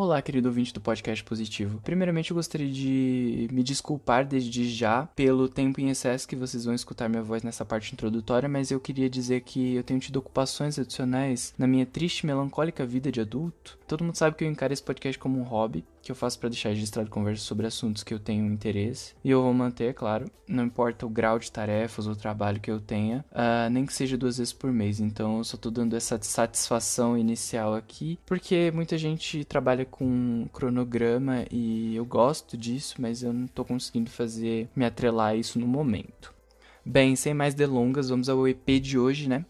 Olá, querido ouvinte do podcast Positivo. Primeiramente, eu gostaria de me desculpar desde já pelo tempo em excesso que vocês vão escutar minha voz nessa parte introdutória, mas eu queria dizer que eu tenho tido ocupações adicionais na minha triste e melancólica vida de adulto. Todo mundo sabe que eu encaro esse podcast como um hobby, que eu faço para deixar registrado conversas sobre assuntos que eu tenho interesse. E eu vou manter, claro, não importa o grau de tarefas ou trabalho que eu tenha, uh, nem que seja duas vezes por mês. Então eu só tô dando essa satisfação inicial aqui, porque muita gente trabalha com cronograma e eu gosto disso, mas eu não tô conseguindo fazer me atrelar a isso no momento. Bem, sem mais delongas, vamos ao EP de hoje, né?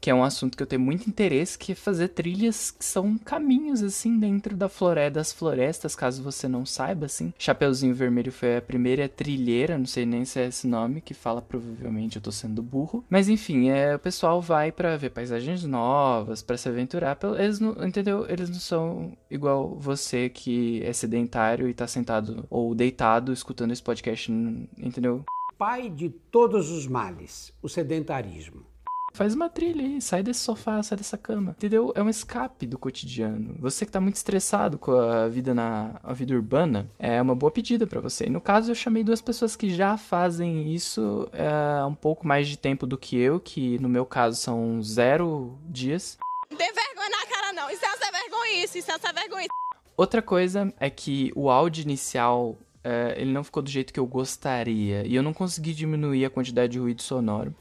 Que é um assunto que eu tenho muito interesse, que é fazer trilhas que são caminhos, assim, dentro da floresta, das florestas, caso você não saiba, assim. Chapeuzinho Vermelho foi a primeira trilheira, não sei nem se é esse nome, que fala provavelmente eu tô sendo burro. Mas enfim, é, o pessoal vai para ver paisagens novas, para se aventurar. Eles não, entendeu? Eles não são igual você que é sedentário e tá sentado ou deitado escutando esse podcast, entendeu? pai de todos os males, o sedentarismo. Faz uma trilha aí, sai desse sofá, sai dessa cama. Entendeu? É um escape do cotidiano. Você que tá muito estressado com a vida na a vida urbana, é uma boa pedida para você. E no caso, eu chamei duas pessoas que já fazem isso há é, um pouco mais de tempo do que eu, que no meu caso são zero dias. Não tem vergonha na cara, não. Isso é essa vergonha, isso, isso é essa vergonha. Outra coisa é que o áudio inicial é, ele não ficou do jeito que eu gostaria. E eu não consegui diminuir a quantidade de ruído sonoro.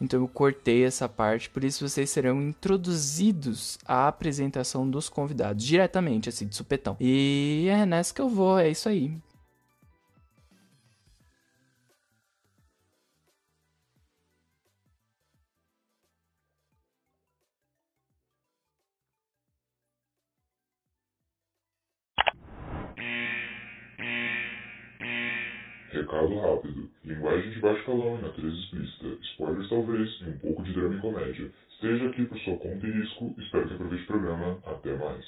Então eu cortei essa parte. Por isso vocês serão introduzidos à apresentação dos convidados. Diretamente, assim, de supetão. E é nessa que eu vou, é isso aí. Recado rápido. Linguagem de baixo calão e natureza explícita. Spoilers talvez e um pouco de drama e comédia. Esteja aqui por sua conta e risco. Espero que aproveite o programa. Até mais.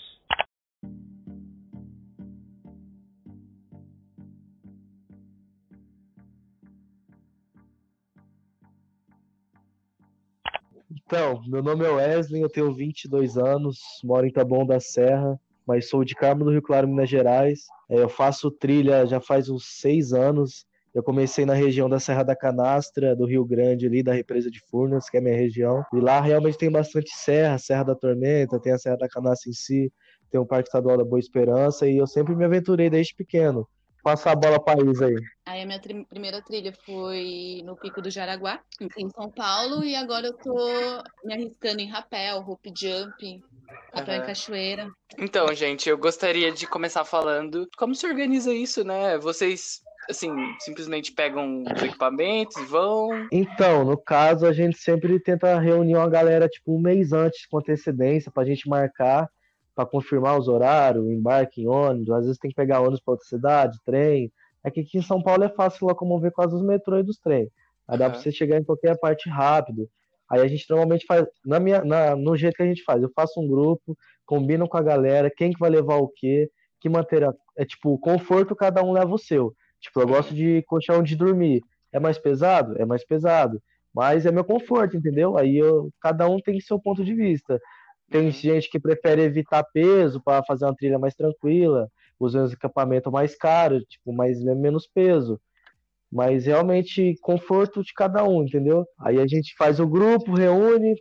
Então, meu nome é Wesley, eu tenho 22 anos, moro em Taboão da Serra, mas sou de Carmo do Rio Claro, Minas Gerais. É, eu faço trilha já faz uns seis anos. Eu comecei na região da Serra da Canastra, do Rio Grande, ali da represa de Furnas, que é a minha região. E lá realmente tem bastante serra, Serra da Tormenta, tem a Serra da Canastra em si, tem o Parque Estadual da Boa Esperança, e eu sempre me aventurei desde pequeno. Passa a bola para eles aí. Aí a minha tri primeira trilha foi no Pico do Jaraguá, em São Paulo, e agora eu tô me arriscando em rapel, rope jump, Papel uhum. em cachoeira. Então, gente, eu gostaria de começar falando como se organiza isso, né? Vocês assim, simplesmente pegam os equipamentos vão? Então, no caso, a gente sempre tenta reunir uma galera, tipo, um mês antes, com antecedência, pra gente marcar, para confirmar os horários, embarque em ônibus, às vezes tem que pegar ônibus pra outra cidade, trem. É que aqui em São Paulo é fácil locomover quase os metrôs e dos trem. Aí dá uhum. pra você chegar em qualquer parte rápido. Aí a gente normalmente faz, na minha, na, no jeito que a gente faz, eu faço um grupo, combino com a galera, quem que vai levar o quê, que material, é tipo, conforto cada um leva o seu. Tipo, eu gosto de colchão de dormir. É mais pesado? É mais pesado. Mas é meu conforto, entendeu? Aí eu, cada um tem seu ponto de vista. Tem gente que prefere evitar peso para fazer uma trilha mais tranquila, usando equipamento mais caro, tipo, mais menos peso mas realmente conforto de cada um, entendeu? Aí a gente faz o grupo, reúne,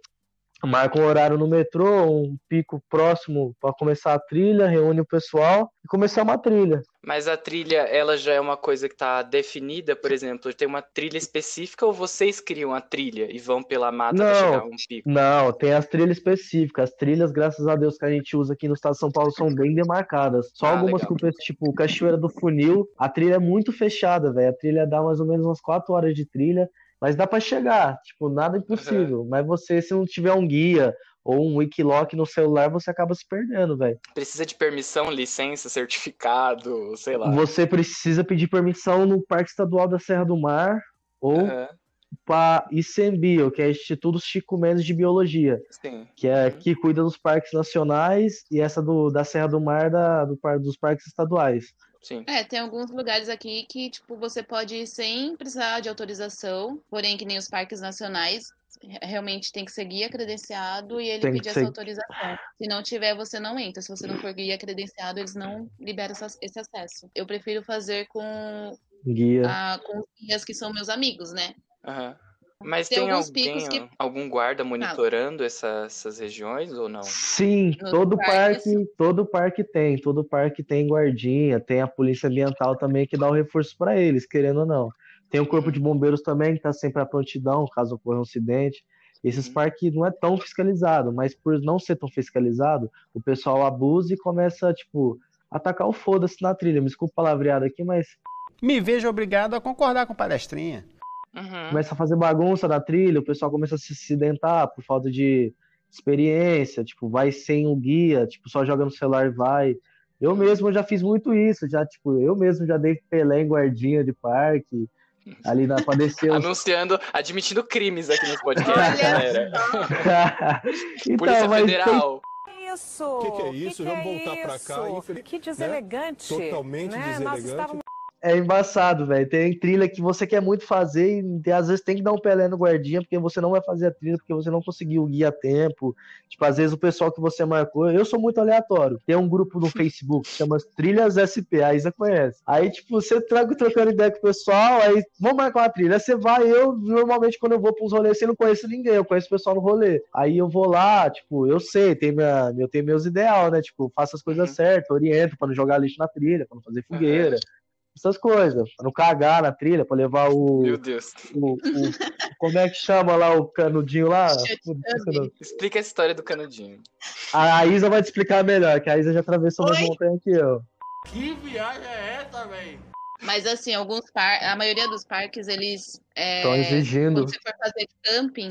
marca um horário no metrô, um pico próximo para começar a trilha, reúne o pessoal e começar uma trilha. Mas a trilha, ela já é uma coisa que está definida, por exemplo, tem uma trilha específica ou vocês criam a trilha e vão pela mata para chegar a um pico? Não, tem as trilhas específicas. As trilhas, graças a Deus, que a gente usa aqui no estado de São Paulo são bem demarcadas. Só ah, algumas legal. que tipo Cachoeira do Funil, a trilha é muito fechada, velho. A trilha dá mais ou menos umas 4 horas de trilha mas dá para chegar, tipo, nada impossível. Uhum. Mas você, se não tiver um guia ou um Wikiloc no celular, você acaba se perdendo, velho. Precisa de permissão, licença, certificado, sei lá. Você precisa pedir permissão no Parque Estadual da Serra do Mar ou uhum. para ICMBio, que é Instituto Chico Mendes de Biologia, Sim. que é uhum. que cuida dos parques nacionais e essa do, da Serra do Mar da, do, dos parques estaduais. Sim. É, tem alguns lugares aqui que, tipo, você pode ir sem precisar de autorização, porém, que nem os parques nacionais, realmente tem que ser guia credenciado e ele Tem pedir ser- essa autorização. Se não tiver, você não entra. Se você não for guia credenciado, eles não liberam essa- esse acesso. Eu prefiro fazer com, Guia. a, com os guias que são meus amigos, né? Aham. Mas Tem tem, alguém, picos que- algum guarda monitorando essa- essas regiões ou não? Sim, Nos todo parques. parque, todo parque tem, todo parque tem guardinha, tem a polícia ambiental também que dá o reforço para eles, querendo ou não. Tem o corpo de bombeiros também que tá sempre à prontidão, caso ocorra um acidente. Esses Uhum. parques não é tão fiscalizado, mas por não ser tão fiscalizado, o pessoal abusa e começa, tipo, atacar o foda-se na trilha. Me desculpa palavreado aqui, mas Me vejo obrigado a concordar com palestrinha. Uhum. começa a fazer bagunça na trilha, o pessoal começa a se acidentar por falta de experiência, tipo, vai sem o guia, tipo, só joga no celular e vai. Eu mesmo já fiz muito isso, já, tipo, eu mesmo já dei Pelé em guardinha de parque, ali na, pra descer. Anunciando, admitindo crimes aqui nos podcasts, galera. então, Polícia mas tem- Federal. Isso! O que, que é isso? Vamos voltar pra cá. Que deselegante! Totalmente né? Nós deselegante. estávamos é embaçado, velho. Tem trilha que você quer muito fazer e às vezes tem que dar um Pelé no guardinha porque você não vai fazer a trilha porque você não conseguiu o guia a tempo. Tipo, às vezes o pessoal que você marcou, eu sou muito aleatório. Tem um grupo no Facebook que chama Trilhas SP, a Isa conhece. Aí, tipo, você traga trocando ideia com o pessoal, aí vamos marcar uma trilha. Aí você vai, eu normalmente quando eu vou uns rolês, eu não conheço ninguém, eu conheço o pessoal no rolê. Aí eu vou lá, tipo, eu sei, tem minha, eu tenho meus ideal, né? Tipo, faço as coisas Uhum. certas, oriento pra não jogar lixo na trilha, pra não fazer fogueira. Essas coisas, pra não cagar na trilha, pra levar o, Meu Deus. o, o- Como é que chama lá o canudinho lá? Nome. Explica a história do canudinho. A Isa vai te explicar melhor, que a Isa já atravessou mais montanha que eu. Que viagem é essa, velho? Mas assim, alguns par... a maioria dos parques, eles. é, Estão exigindo. Quando você for fazer camping,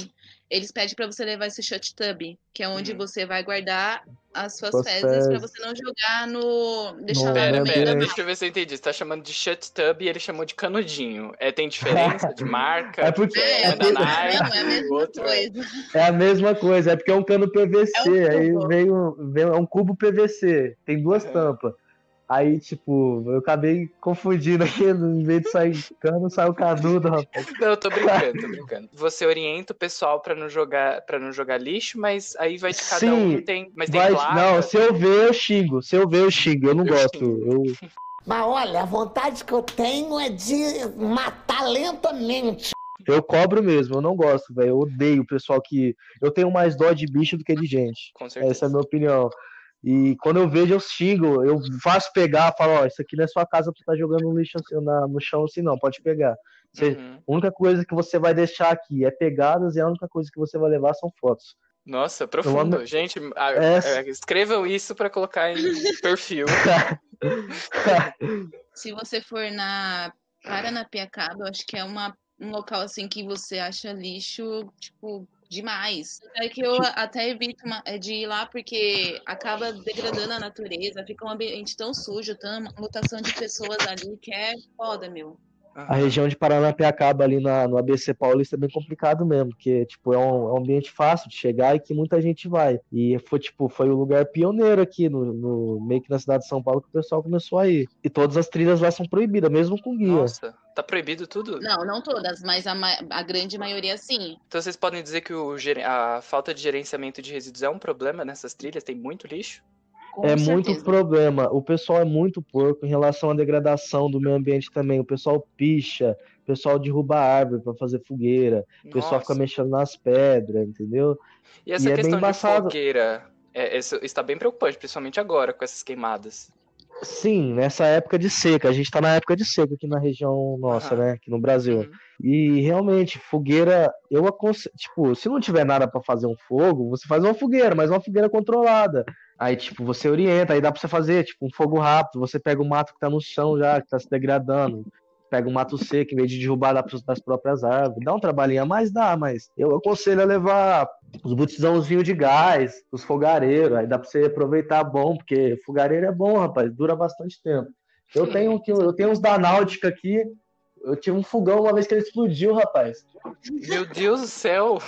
eles pedem pra você levar esse shot tub, que é onde Uhum. você vai guardar as suas Suas fezes pra fezes. você não jogar no. deixar No Pera, pera, deixa eu ver se eu entendi. Você tá chamando de shut tub e ele chamou de canudinho. É, tem diferença de marca? É porque É, Um é da Nike, não, é a mesma outro é- coisa. é a mesma coisa, é porque é um cano PVC, É um aí um, vem, é um cubo PVC, tem duas Uhum. tampas. Aí, tipo, eu acabei confundindo aqui, em vez de sair cano, saiu canudo, rapaz. Não, eu tô brincando, tô brincando. Você orienta o pessoal pra não jogar, para não jogar lixo, mas aí vai de cada Sim, um tem, mas tem Vai- placa. não, se eu ver, eu xingo. Se eu ver, eu xingo. Eu não Eu gosto. Eu, Mas olha, a vontade que eu tenho é de matar lentamente. eu cobro mesmo, eu não gosto, velho. Eu odeio o pessoal que. Eu tenho mais dó de bicho do que de gente. Com certeza. Essa é a minha opinião. E quando eu vejo, eu xingo, eu faço pegar, falo, ó, isso aqui não é sua casa pra estar jogando no lixo assim, na- no chão assim, não, pode pegar. Você- Uhum. A única coisa que você vai deixar aqui é pegadas e a única coisa que você vai levar são fotos. Nossa, profundo. amo- Gente, é, escrevam isso pra colocar em perfil. Se você for na Paranapiacaba, eu acho que é uma, um local assim que você acha lixo, tipo, demais. É que eu até evito é, de ir lá porque acaba degradando a natureza, fica um ambiente tão sujo, tão mutação de pessoas ali que é foda, meu. A região de Paranapiacaba ali na, no ABC Paulista é bem complicado mesmo, porque tipo, é um, é um ambiente fácil de chegar e que muita gente vai. E foi tipo, foi o lugar pioneiro aqui no, no- meio que na cidade de São Paulo que o pessoal começou a ir. E todas as trilhas lá são proibidas, mesmo com guia. Nossa, tá proibido tudo? Não, não todas, mas a, ma- a grande maioria sim. Então vocês podem dizer que o a falta de gerenciamento de resíduos é um problema nessas trilhas? Tem muito lixo? Com é certeza. muito problema. O pessoal é muito porco em relação à degradação do meio ambiente também. O pessoal picha, o pessoal derruba árvore para fazer fogueira, o pessoal fica Nossa. mexendo nas pedras, entendeu? E essa e é bem questão de embaçado. fogueira é, isso está bem preocupante, principalmente agora com essas queimadas. Sim, nessa época de seca. A gente tá na época de seca aqui na região nossa, Aham. né? Aqui no Brasil. Uhum. E realmente, fogueira, eu aconselho, tipo, se não tiver nada pra fazer um fogo, você faz uma fogueira, mas uma fogueira controlada. Aí, tipo, você orienta, aí dá pra você fazer, tipo, um fogo rápido, você pega o mato que tá no chão já, que tá se degradando, pega o mato seco, em vez de derrubar dá pros- das próprias árvores. Dá um trabalhinho a mais, dá, mas eu aconselho a levar os botijãozinhos de gás, os fogareiros, aí dá pra você aproveitar bom, porque fogareiro é bom, rapaz, dura bastante tempo. Eu tenho, aqui- eu tenho uns da Náutica aqui, eu tive um fogão uma vez que ele explodiu, rapaz. Meu Deus do céu!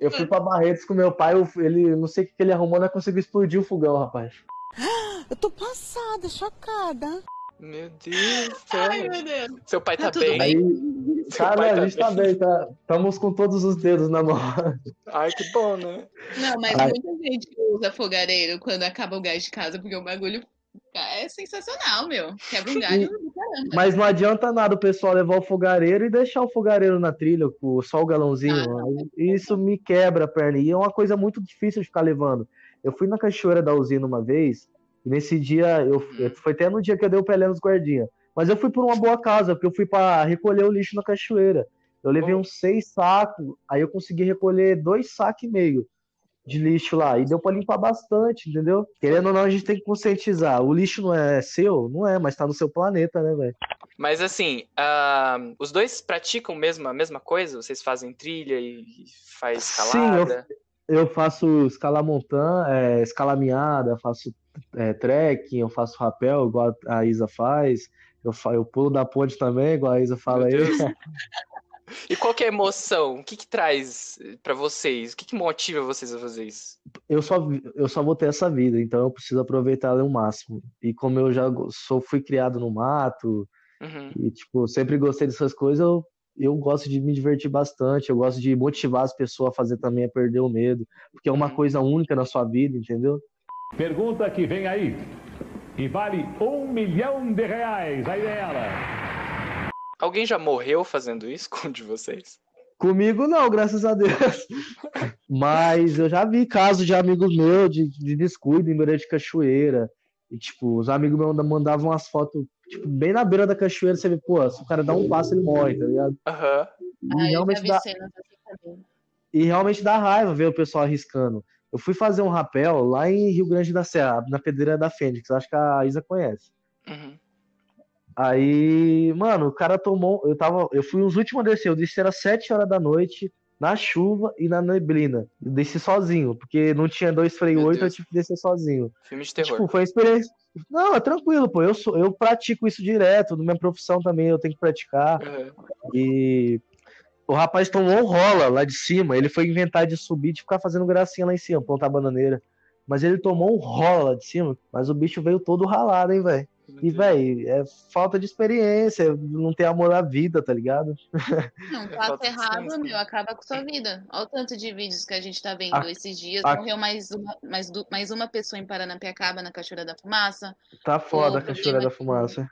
Eu fui pra Barretos com meu pai, ele não sei o que que ele arrumou, não conseguiu explodir o fogão, rapaz. Eu tô passada, chocada. Meu Deus do céu. Ai, meu Deus. Seu pai tá, Tá bem? bem? Cara, a gente tá bem, tá? Estamos com todos os dedos na mão. Ai, que bom, né? Não, mas Ai. muita gente usa fogareiro quando acaba o gás de casa, porque o bagulho é sensacional, meu. Quebra um galho do caramba. Mas não adianta nada o pessoal levar o fogareiro e deixar o fogareiro na trilha, com só o galãozinho. Isso me quebra a perna. E é uma coisa muito difícil de ficar levando. Eu fui na cachoeira da usina uma vez, e nesse dia, eu, foi até no dia que eu dei o pelé nos guardinha. Mas eu fui por uma boa causa, porque eu fui para recolher o lixo na cachoeira. Eu levei uns seis sacos, aí eu consegui recolher dois sacos e meio de lixo lá. E deu para limpar bastante, entendeu? Querendo ou não, a gente tem que conscientizar. O lixo não é seu? Não é, mas tá no seu planeta, né, velho? Mas assim, ah, os dois praticam mesmo a mesma coisa? Vocês fazem trilha e faz Sim, eu, escalada? eu faço escalar montanha, é, escalaminhada, faço é, trekking, eu faço rapel, igual a Isa faz. Eu, eu pulo da ponte também, igual a Isa fala aí. E qual que é a emoção? O que que traz pra vocês? O que que motiva vocês a fazer isso? Eu só, eu só vou ter essa vida, então eu preciso aproveitar ela ao máximo. E como eu já sou, fui criado no mato, Uhum. e tipo, sempre gostei dessas coisas, eu, eu gosto de me divertir bastante, eu gosto de motivar as pessoas a fazer também, a perder o medo, porque é uma coisa única na sua vida, entendeu? Pergunta que vem aí. E vale um milhão de reais. Aí é ela. Alguém já morreu fazendo isso com um de vocês? Comigo não, graças a Deus. Mas eu já vi casos de amigos meus de, de descuido em beira de cachoeira. E, tipo, os amigos meus mandavam umas fotos, tipo, bem na beira da cachoeira, você vê, pô, se o cara dá um passo, ele morre, tá ligado? Aham. E, Ah, realmente dá, assim e realmente dá raiva ver o pessoal arriscando. Eu fui fazer um rapel lá em Rio Grande da Serra, na Pedreira da Fênix, acho que a Isa conhece. Uhum. Aí, mano, o cara tomou. Eu tava. Eu fui os últimos a descer. Eu desci era 7 horas da noite, na chuva e na neblina. Eu desci sozinho, porque não tinha dois freio Meu 8, eu tive que descer sozinho. Filme de terror. Tipo, foi uma experiência. Não, é tranquilo, pô. Eu, sou, eu pratico isso direto. Na minha profissão também eu tenho que praticar. Aham. E o rapaz tomou um rola lá de cima. Ele foi inventar de subir, de ficar fazendo gracinha lá em cima, plantar bananeira. Mas ele tomou um rola lá de cima. Mas o bicho veio todo ralado, hein, velho. E, velho, é falta de experiência, não ter amor à vida, tá ligado? Não, É passa falta de errado, ciência. meu, acaba com sua vida. Olha o tanto de vídeos que a gente tá vendo A- esses dias. a- Morreu mais uma, mais, du- mais uma pessoa em Paranapiacaba, na Cachoeira da Fumaça. Tá foda a cachoeira da fumaça.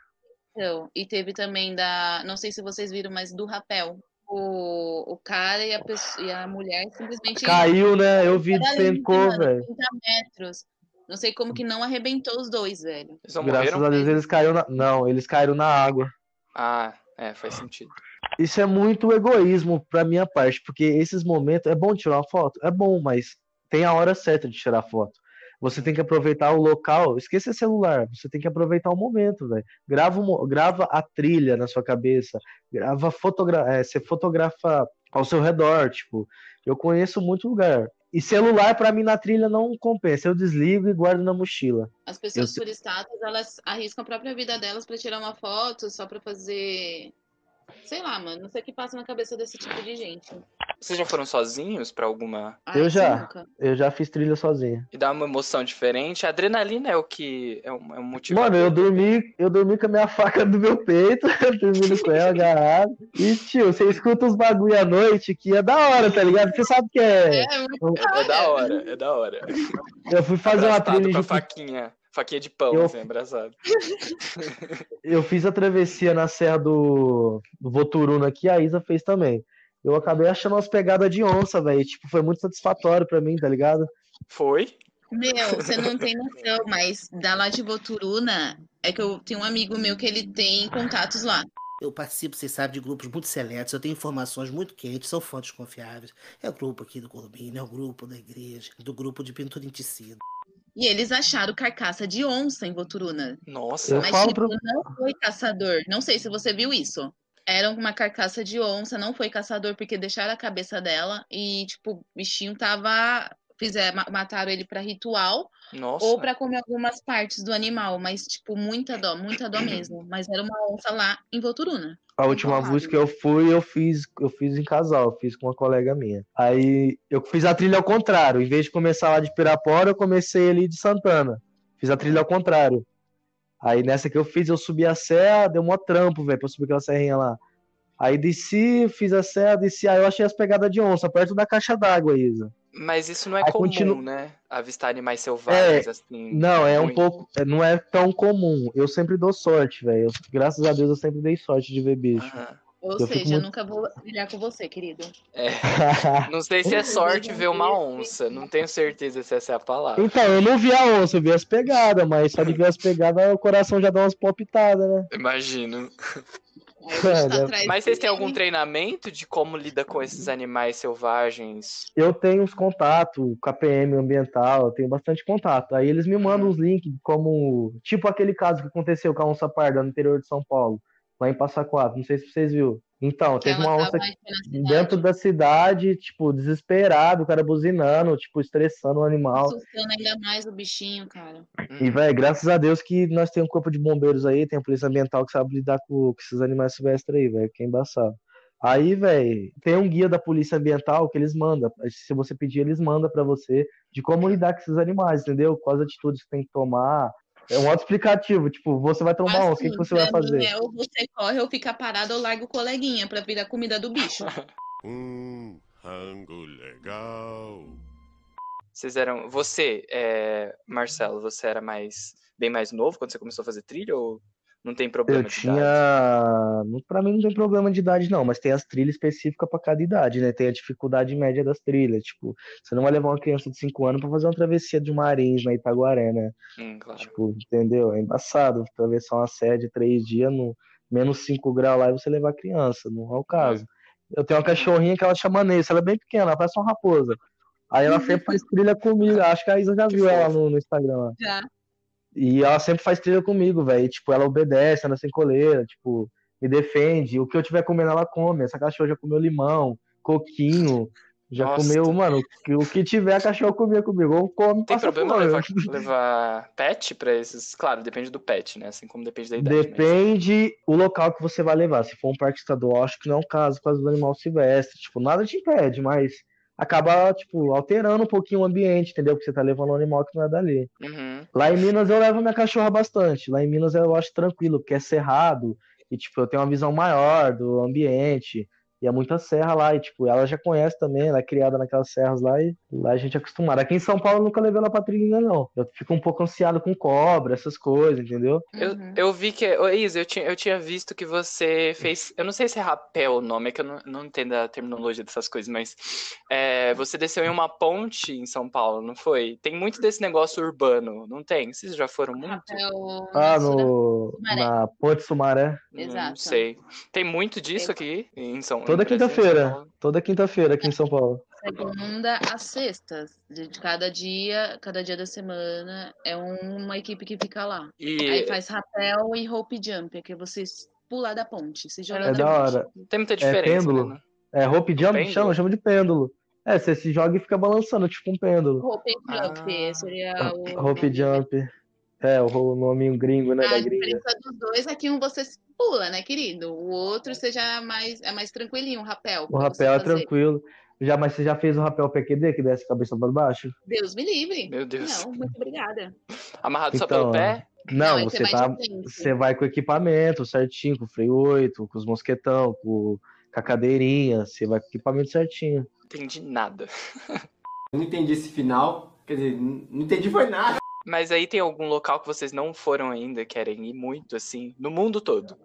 Então, e teve também da. Não sei se vocês viram, mas do rapel. O, o cara e a, pessoa, e a mulher simplesmente. Caiu, né? Eu vi, despencou, velho. 30 metros. Não sei como que não arrebentou os dois, velho. Eles não Graças morreram? a Deus eles caíram na. Não, eles caíram na água. Ah, é, faz sentido. Isso é muito egoísmo pra minha parte, porque esses momentos. É bom tirar uma foto? É bom, mas tem a hora certa de tirar foto. Você tem que aproveitar o local. Esqueça celular. Você tem que aproveitar o momento, velho. Grava, grava a trilha na sua cabeça. Grava fotogra é, você fotografa ao seu redor. Tipo, eu conheço muito lugar. E celular, pra mim, na trilha não compensa. Eu desligo e guardo na mochila. As pessoas Eu por status, elas arriscam a própria vida delas pra tirar uma foto, só pra fazer. Sei lá, mano. Não sei o que passa na cabeça desse tipo de gente. Vocês já foram sozinhos pra alguma. Ah, Eu já. nunca. Eu já fiz trilha sozinho. E dá uma emoção diferente? A adrenalina é o que. É um, é um motivo. Mano, eu dormi, eu dormi com a minha faca do meu peito, dormindo com ela agarrado. E, tio, você escuta uns bagulho à noite que é da hora, tá ligado? Você sabe que é. É, muito É, é da hora, é da hora. Eu fui fazer uma Abraçado trilha com a de faquinha. Faquinha de pão, Eu- assim, abraçado. Eu fiz a travessia na Serra do, do Voturuna aqui, a Isa fez também. Eu acabei achando umas pegadas de onça, velho. Tipo, foi muito satisfatório pra mim, tá ligado? Foi? Meu, você não tem noção, mas da lá de Voturuna, é que eu tenho um amigo meu que ele tem contatos lá. Eu participo, vocês sabem, de grupos muito seletos, eu tenho informações muito quentes, são fontes confiáveis. É o grupo aqui do condomínio, é o grupo da igreja, do grupo de pintura em tecido. E eles acharam carcaça de onça em Voturuna. Nossa. Mas, tipo, pro- não foi caçador. Não sei se você viu isso. Era uma carcaça de onça, não foi caçador, porque deixaram a cabeça dela e, tipo, o bichinho tava. Fizer, ma- mataram ele pra ritual Nossa. ou pra comer algumas partes do animal, mas, tipo, muita dó, muita dó mesmo. Mas era uma onça lá em Voturuna. A última vez que eu fui, eu fiz, eu fiz em casal, eu fiz com uma colega minha. Aí eu fiz a trilha ao contrário. Em vez de começar lá de Pirapora, eu comecei ali de Santana. Fiz a trilha ao contrário. Aí nessa que eu fiz, eu subi a serra, deu mó trampo, velho, pra subir aquela serrinha lá. Aí desci, fiz a serra, desci, aí eu achei as pegadas de onça, perto da caixa d'água, Isa. Mas isso não é Aí comum, continu- né? Avistar animais selvagens, assim. Não, é um muito. pouco. é, Não é tão comum. Eu sempre dou sorte, velho. Graças a Deus eu sempre dei sorte de ver bicho. Ou Eu seja, eu muito- nunca vou brilhar com você, querido. É. Não sei se é sorte ver uma onça. Não tenho certeza se essa é a palavra. Então, eu não vi a onça, eu vi as pegadas, mas só de ver as pegadas o coração já dá umas palpitadas, né? Imagino. É, deve- Mas vocês têm algum treinamento de como lida com esses animais selvagens? Eu tenho uns contatos com a PM ambiental, eu tenho bastante contato. Aí eles me mandam uns links como. Tipo aquele caso que aconteceu com a onça parda no interior de São Paulo, lá em Passa Quatro. Não sei se vocês viram. Então, teve uma onça dentro da cidade, tipo, desesperado, o cara buzinando, tipo, estressando o animal. Assustando ainda mais o bichinho, cara. E, velho, graças a Deus que nós temos um corpo de bombeiros aí, tem a polícia ambiental que sabe lidar com, com esses animais silvestres aí, velho, que é embaçado. Aí, velho, tem um guia da polícia ambiental que eles mandam. Se você pedir, eles mandam pra você de como lidar com esses animais, entendeu? Quais atitudes que tem que tomar. É um auto-explicativo, tipo, você vai tomar onça, o que, que você vai fazer? é ou você corre ou fica parado ou larga o coleguinha pra virar comida do bicho. Um rango legal. Vocês eram. Você, é, Marcelo, você era mais. bem mais novo quando você começou a fazer trilha ou não tem problema Eu de idade? tinha. não- Pra mim não tem problema de idade, não, mas tem as trilhas específicas pra cada idade, né? Tem a dificuldade média das trilhas. Tipo, você não vai levar uma criança de 5 anos pra fazer uma travessia de Marins na Itaguaré, né? Hum, claro. Tipo, entendeu? É embaçado atravessar uma série de três dias no menos 5 graus lá e você levar a criança, não é o caso. Eu tenho uma cachorrinha que ela chama Nessa, ela é bem pequena, ela parece uma raposa. Aí ela sempre faz trilha comigo, acho que a Isa já viu ela no, no Instagram lá. Já. E ela sempre faz trilha comigo, velho. Tipo, ela obedece, anda sem coleira, tipo, me defende. O que eu tiver comendo, ela come. Essa cachorra já comeu limão, coquinho, já Nossa. comeu, mano, o que- tiver a cachorra comia comigo. Ou come, Tem problema levar, levar pet pra esses? Claro, depende do pet, né? Assim como depende da idade. mas- Depende o local que você vai levar. Se for um parque estadual, acho que não é um caso por causa do animal silvestre. Tipo, nada te impede, mas acaba, tipo, alterando um pouquinho o ambiente, entendeu? Porque você tá levando um animal que não é dali. Uhum. Lá em Minas eu levo minha cachorra bastante. Lá em Minas eu acho tranquilo, porque é cerrado e tipo, eu tenho uma visão maior do ambiente. E é muita serra lá, e tipo, ela já conhece também, ela é criada naquelas serras lá e lá a gente é acostumado. Aqui em São Paulo eu nunca levei ela pra trilha não. Eu fico um pouco ansiado com cobra, essas coisas, entendeu? Eu, Uhum. eu vi que. Ô, Isa, eu tinha, eu tinha visto que você fez. Eu não sei se é rapel o nome, é que eu não, não entendo a terminologia dessas coisas, mas é, você desceu em uma ponte em São Paulo, não foi? Tem muito desse negócio urbano, não tem? Vocês já foram muito? O Ah, no, Sumaré. na Ponte Sumaré. Não Exato. sei. Tem muito disso aqui em São Toda quinta-feira. Toda quinta-feira aqui em São Paulo. segunda às sextas. De cada dia, cada dia da semana é um- uma equipe que fica lá. E Aí faz rapel e rope jump, que é você pular da ponte, se joga É da da ponte. hora. tem muita É diferença, pêndulo. né? É rope jump, Pêndulo? chama, chama de pêndulo. É, você se joga e fica balançando, tipo um pêndulo. Rope jump Ah. seria o. Rope jump. É, o nominho gringo, né, A diferença dos dois é que um você pula, né, querido? O outro você já é mais, é mais tranquilinho, um rapel. O rapel é fazer. tranquilo. Já, mas você já fez o rapel PQD, que desce a cabeça para baixo? Deus me livre. Meu Deus. Não, muito obrigada. Amarrado só Então, pelo pé? Não, esse é você mais tá. Você vai com o equipamento certinho, com o freio 8, com os mosquetão, com, com a cadeirinha, você vai com o equipamento certinho. Entendi nada. Eu não entendi esse final. Quer dizer, não não entendi foi nada. Mas aí tem algum local que vocês não foram ainda, querem ir muito, assim, no mundo todo?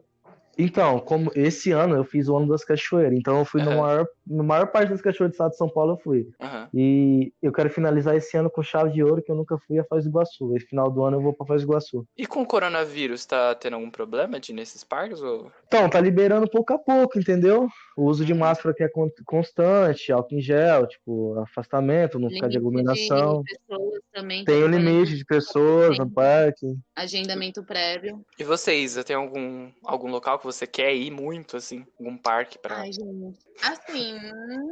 Então, como esse ano eu fiz o ano das cachoeiras, então eu fui no Aham. maior, na maior parte das cachoeiras do estado de São Paulo eu fui. Aham. E eu quero finalizar esse ano com chave de ouro, que eu nunca fui a Foz do Iguaçu. Esse final do ano eu vou pra Foz do Iguaçu. E com o coronavírus, tá tendo algum problema de ir nesses parques? Ou... Então, tá liberando pouco a pouco, entendeu? O uso de máscara que é con- constante, álcool em gel, tipo, afastamento, não ficar de aglomeração. de pessoas também. Tem o tá limite de pessoas no parque. Agendamento prévio. E você, Isa, tem algum, algum local que você quer ir muito, assim? Algum parque pra... Ai, gente. Assim,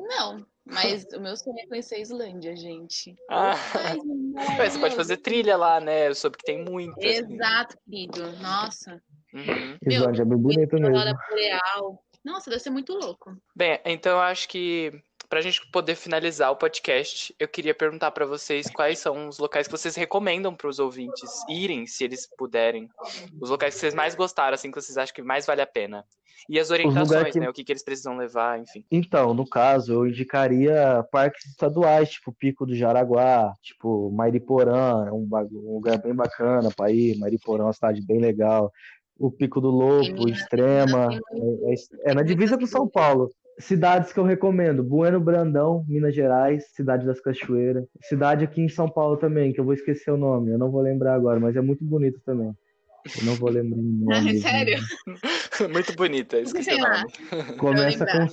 não. Mas o meu sonho é conhecer a Islândia, gente. Ah, Ai, você pode fazer trilha lá, né? Eu soube que tem muita. assim. Exato, querido. Nossa. Uhum. Islândia é bem bonito mesmo. Aurora boreal. Nossa, deve ser muito louco. Bem, então eu acho que Pra gente poder finalizar o podcast, eu queria perguntar pra vocês quais são os locais que vocês recomendam pros ouvintes irem, se eles puderem. Os locais que vocês mais gostaram, assim, que vocês acham que mais vale a pena. E as orientações, que- né? O que, que eles precisam levar, enfim. Então, no caso, eu indicaria parques estaduais, tipo Pico do Jaraguá, tipo Mairiporã, é um, um lugar bem bacana para ir. Mairiporã é uma cidade bem legal. O Pico do Lobo, Extrema, é, é- é na divisa com São Paulo. Cidades que eu recomendo: Bueno Brandão, Minas Gerais, Cidade das Cachoeiras. Cidade aqui em São Paulo também, que eu vou esquecer o nome, eu não vou lembrar agora, mas é muito bonito também. Eu não vou lembrar o nome. Sério? Muito bonita, esqueci o nome. Começa com,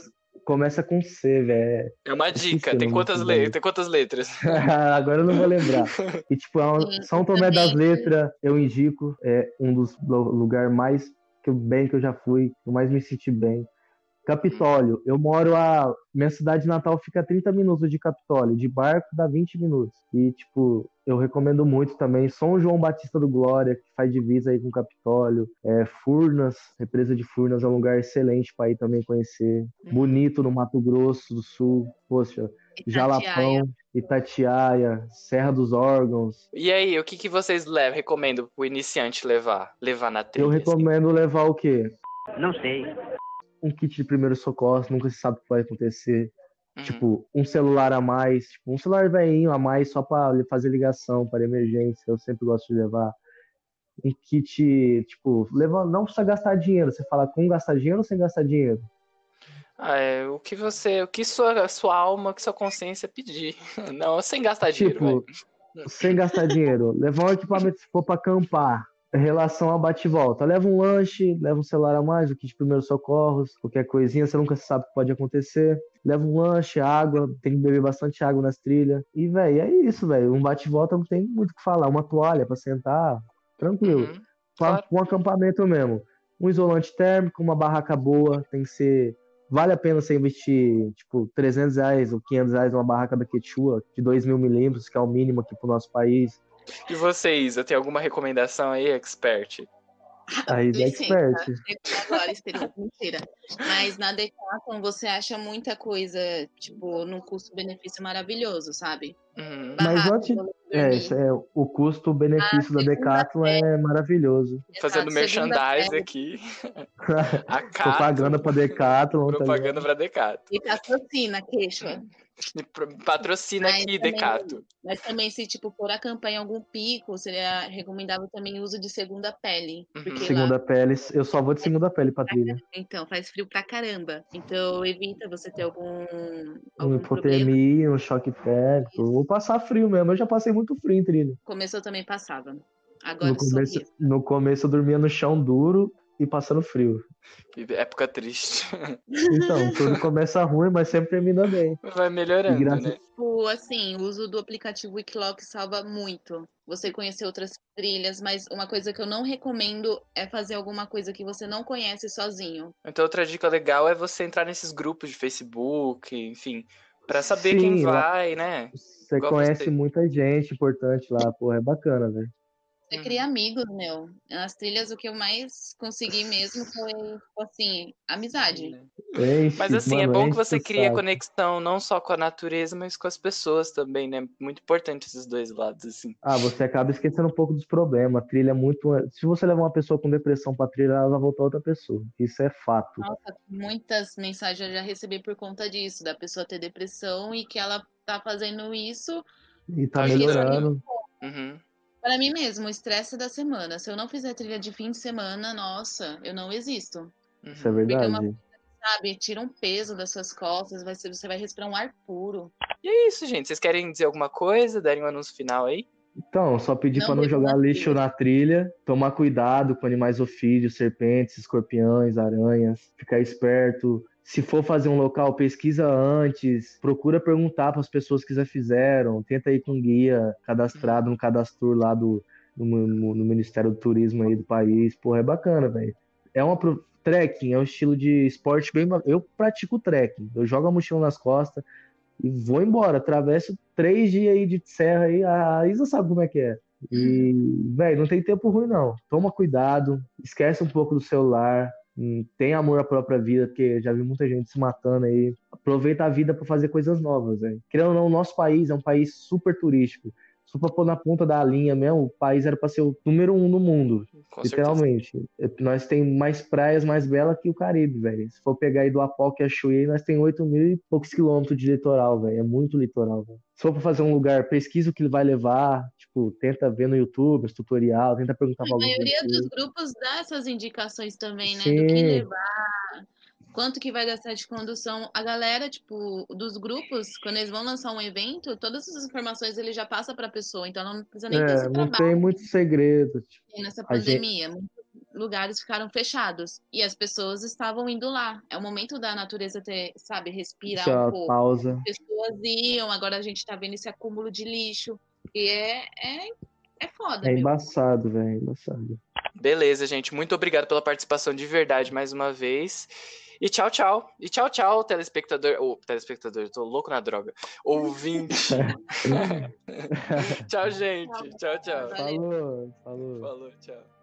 começa com C, velho. É uma dica, tem quantas, le... tem quantas letras? Agora eu não vou lembrar. E tipo, é um- Sim, São Tomé das. Letras, eu indico, é um dos lugares mais que eu, bem que eu já fui, que eu mais me senti bem. Capitólio, eu moro a. Minha cidade natal fica a 30 minutos de Capitólio, de barco dá 20 minutos. E, tipo, eu recomendo muito também São João Batista do Glória, que faz divisa aí com Capitólio. É, Furnas, represa de Furnas é um lugar excelente para ir também conhecer. Bonito no Mato Grosso do Sul, poxa, Jalapão, Itatiaia, Serra dos Órgãos. E aí, o que, que vocês levam, recomendam pro iniciante levar? Levar na trilha? Eu assim? recomendo levar o quê? Não sei. Um kit de primeiro socorro, nunca se sabe o que vai acontecer. Uhum. Tipo, um celular a mais, tipo, um celular velhinho a mais só para fazer ligação para emergência. Eu sempre gosto de levar um kit, tipo, levar, não precisa gastar dinheiro. Você fala com gastar dinheiro ou sem gastar dinheiro? Ah, é, o que você, o que sua, sua alma, que sua consciência pedir. Não, sem gastar dinheiro, Tipo, velho. sem gastar dinheiro. Levar um equipamento se for para acampar. Em relação a bate e volta, leva um lanche, leva um celular a mais, o kit de primeiros socorros, qualquer coisinha, você nunca sabe o que pode acontecer. Leva um lanche, água, tem que beber bastante água nas trilhas. E, velho, é isso, velho. Um bate e volta não tem muito o que falar. Uma toalha para sentar, tranquilo. Uhum. Pra- Um acampamento mesmo. Um isolante térmico, uma barraca boa, tem que ser. Vale a pena você investir, tipo, 300 reais ou 500 reais numa barraca da Quechua, de 2 mil milímetros, que é o mínimo aqui pro nosso país. E vocês, eu tenho alguma recomendação aí, expert? Aí da expert. Agora, experiência mentira. Mas na Decathlon você acha muita coisa, tipo, num custo-benefício maravilhoso, sabe? Uhum. Mas antes. É, é, o custo-benefício da Decathlon é maravilhoso. Fazendo Exato, merchandise aqui. A Cato, Propaganda pra Decathlon. tá propaganda pra Decato. E patrocina, queixa. Patrocina Mas aqui, também- Decato. Mas também, se tipo, for acampar em algum pico, seria recomendável também o uso de segunda pele. Uhum. Segunda lá, pele, eu só vou de segunda pele pra trilha. então, faz frio pra caramba. Então, evita você ter algum, Um algum problema. hipotermia, um choque térmico. Vou passar frio mesmo. Eu já passei muito frio em trilha. Começou também passava. Agora No começo, no começo eu dormia no chão duro e passando frio. Época triste. Então, tudo começa ruim, mas sempre termina bem. Vai melhorando, E graças- né? Tipo, assim, o uso do aplicativo Wikiloc salva muito. Você conhecer outras trilhas, mas uma coisa que eu não recomendo é fazer alguma coisa que você não conhece sozinho. Então, outra dica legal é você entrar nesses grupos de Facebook, enfim, pra saber Sim, quem lá- vai, né? Você Igual conhece você. muita gente importante lá, porra, é bacana, velho. Você cria amigos, meu. Nas trilhas, o que eu mais consegui mesmo foi, tipo assim, amizade. Enche, Mas assim, é bom que você cria conexão não só com a natureza, mas com as pessoas também, né? Muito importante esses dois lados, assim. Ah, você acaba esquecendo um pouco dos problemas. A trilha é muito. Se você levar uma pessoa com depressão pra trilha, ela vai voltar outra pessoa. Isso é fato. Nossa, muitas mensagens eu já recebi por conta disso, da pessoa ter depressão e que ela tá fazendo isso E tá Tá melhorando. Uhum. Para mim mesmo, o estresse da semana. Se eu não fizer trilha de fim de semana, nossa, eu não existo. Isso é Porque é verdade. uma Sabe, tira um peso das suas costas, vai ser, você vai respirar um ar puro. E é isso, gente. Vocês querem dizer alguma coisa? Darem um anúncio final aí? Então, só pedir pra não jogar na lixo trilha. na trilha, tomar cuidado com animais ofídeos, serpentes, escorpiões, aranhas, ficar esperto. Se for fazer um local, pesquisa antes, procura perguntar para as pessoas que já fizeram, tenta ir com um guia cadastrado no cadastro lá do no, no- no Ministério do Turismo aí do país. Porra, é bacana, velho. É uma pro- trekking, é um estilo de esporte bem, eu pratico trekking. Eu jogo a mochila nas costas e vou embora, atravesso três dias aí de serra aí, a Isa sabe como é que é. E, velho, não tem tempo ruim não. Toma cuidado, esquece um pouco do celular, tem amor à própria vida, porque já vi muita gente se matando aí. Aproveita a vida para fazer coisas novas, velho. Querendo ou não, o nosso país é um país super turístico. Se for pôr na ponta da linha mesmo, o país era para ser o número um no mundo. Com literalmente. Nós tem mais praias mais belas que o Caribe, velho. Se for pegar aí do Apoque a Chuí, nós tem 8 mil e poucos quilômetros de litoral, velho. É muito litoral, velho. Se for pra fazer um lugar, pesquisa o que ele vai levar. Tipo, tenta ver no YouTube, os tutorial, tenta perguntar pra A maioria dos grupos dá essas indicações também, né? Sim. Do que levar, quanto que vai gastar de condução. A galera, tipo, dos grupos, quando eles vão lançar um evento, todas essas informações ele já passa pra pessoa, então ela não precisa nem ter É, esse não trabalho. tem muito segredo. Tipo, E nessa a gente- pandemia, muitos lugares ficaram fechados e as pessoas estavam indo lá. É o momento da natureza ter, sabe, respirar Essa um pouco. pausa. As pessoas iam, agora a gente tá vendo esse acúmulo de lixo. E é, é, é foda, É meu. embaçado, velho. É embaçado. Beleza, gente. Muito obrigado pela participação de verdade mais uma vez. E tchau, tchau. E tchau, tchau, telespectador. Ô, telespectador, eu tô louco na droga. Ouvinte. tchau, gente. Tchau, tchau. Falou, falou. Falou, tchau.